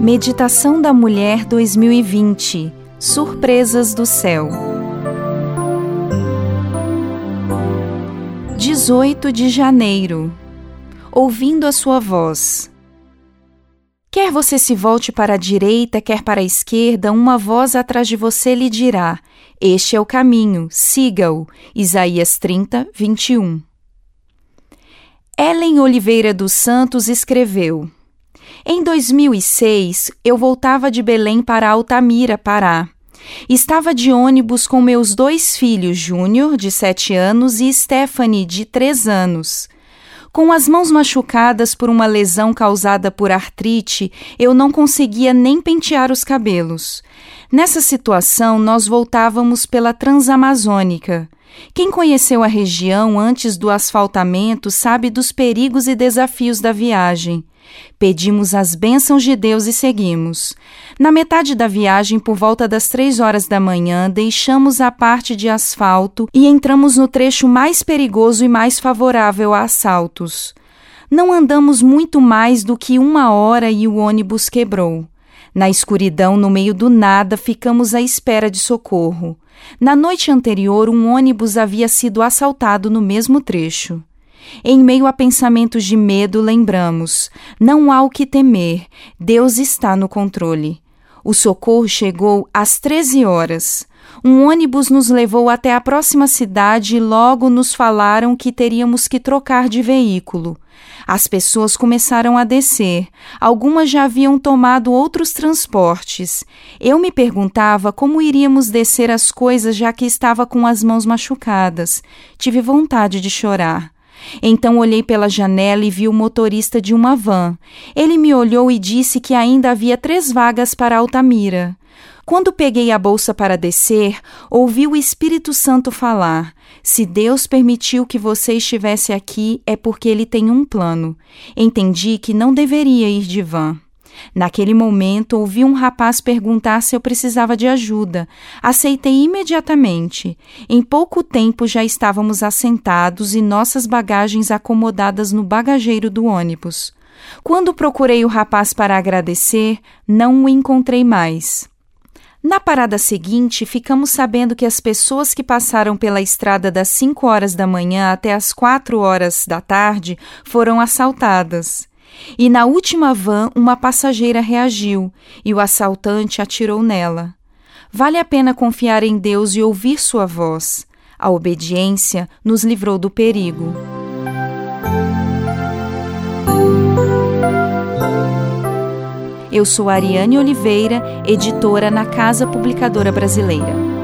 Meditação da Mulher 2020 Surpresas do Céu 18 de janeiro Ouvindo a sua voz. Quer você se volte para a direita, quer para a esquerda, uma voz atrás de você lhe dirá: Este é o caminho, siga-o. Isaías 30, 21. Ellen Oliveira dos Santos escreveu: Em 2006, eu voltava de Belém para Altamira, Pará. Estava de ônibus com meus dois filhos, Júnior, de sete anos, e Stephanie, de três anos. Com as mãos machucadas por uma lesão causada por artrite, eu não conseguia nem pentear os cabelos. Nessa situação, nós voltávamos pela Transamazônica. Quem conheceu a região antes do asfaltamento sabe dos perigos e desafios da viagem. Pedimos as bênçãos de Deus e seguimos. Na metade da viagem, por volta das três horas da manhã, deixamos a parte de asfalto e entramos no trecho mais perigoso e mais favorável a assaltos. Não andamos muito mais do que uma hora e o ônibus quebrou. Na escuridão, no meio do nada, ficamos à espera de socorro. Na noite anterior, um ônibus havia sido assaltado no mesmo trecho. Em meio a pensamentos de medo, lembramos: não há o que temer, Deus está no controle. O socorro chegou às 13 horas. Um ônibus nos levou até a próxima cidade e logo nos falaram que teríamos que trocar de veículo. As pessoas começaram a descer. Algumas já haviam tomado outros transportes. Eu me perguntava como iríamos descer as coisas já que estava com as mãos machucadas. Tive vontade de chorar. Então olhei pela janela e vi o motorista de uma van. Ele me olhou e disse que ainda havia três vagas para Altamira. Quando peguei a bolsa para descer, ouvi o Espírito Santo falar: Se Deus permitiu que você estivesse aqui, é porque ele tem um plano. Entendi que não deveria ir de van. Naquele momento, ouvi um rapaz perguntar se eu precisava de ajuda. Aceitei imediatamente. Em pouco tempo já estávamos assentados e nossas bagagens acomodadas no bagageiro do ônibus. Quando procurei o rapaz para agradecer, não o encontrei mais. Na parada seguinte, ficamos sabendo que as pessoas que passaram pela estrada das 5 horas da manhã até as 4 horas da tarde foram assaltadas. E na última van, uma passageira reagiu e o assaltante atirou nela. Vale a pena confiar em Deus e ouvir sua voz. A obediência nos livrou do perigo. Eu sou Ariane Oliveira, editora na Casa Publicadora Brasileira.